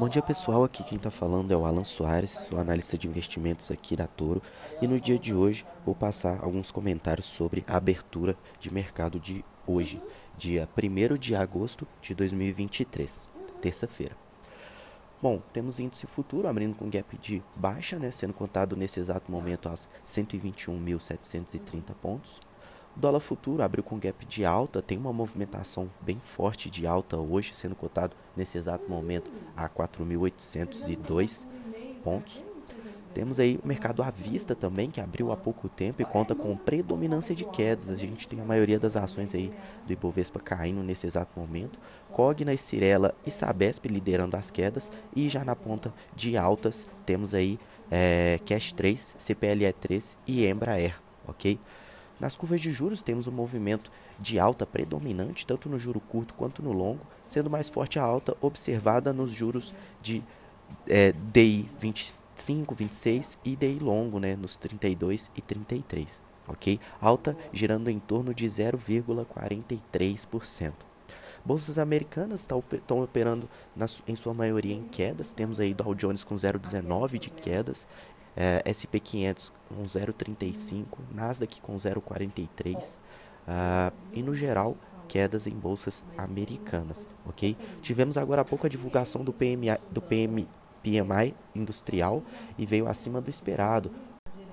Bom dia pessoal, aqui quem está falando é o Alan Soares, sou analista de investimentos aqui da Toro e no dia de hoje vou passar alguns comentários sobre a abertura de mercado de hoje, dia 1 de agosto de 2023, terça-feira. Bom, temos índice futuro abrindo com gap de baixa, né, sendo cotado nesse exato momento aos 121.730 pontos. Dólar futuro abriu com gap de alta, tem uma movimentação bem forte de alta hoje, sendo cotado nesse exato momento a 4.802 pontos. Temos aí o mercado à vista também, que abriu há pouco tempo e conta com predominância de quedas. A gente tem a maioria das ações aí do Ibovespa caindo nesse exato momento. Cogna, Cirela e Sabesp liderando as quedas. E já na ponta de altas temos aí é, Cash 3, CPLE 3 e Embraer, ok? Nas curvas de juros temos um movimento de alta predominante, tanto no juro curto quanto no longo, sendo mais forte a alta observada nos juros de é, DI 25, 26 e DI longo, né, nos 32 e 33, ok? Alta girando em torno de 0,43%. Bolsas americanas estão operando em sua maioria em quedas. Temos aí Dow Jones com 0,19 de quedas, é, SP500 com 0,35, Nasdaq com 0,43 uh, ah, e no geral quedas em bolsas americanas, ok? Tivemos agora há pouco a divulgação do PMI, do PM, PMI industrial e veio acima do esperado,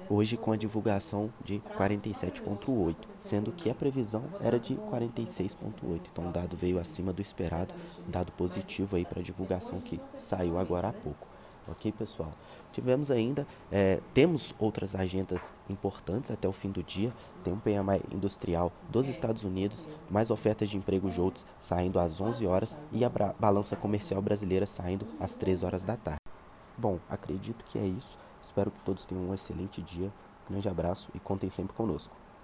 hoje com a divulgação de 47,8, sendo que a previsão era de 46,8. Então o dado veio acima do esperado, dado positivo aí para a divulgação que saiu agora há pouco. Ok, pessoal? Tivemos ainda, é, temos outras agendas importantes até o fim do dia. Tem um PMI industrial dos Estados Unidos, mais ofertas de emprego JOLTS saindo às 11 horas e a balança comercial brasileira saindo às 3 horas da tarde. Bom, acredito que é isso. Espero que todos tenham um excelente dia. Grande abraço e contem sempre conosco.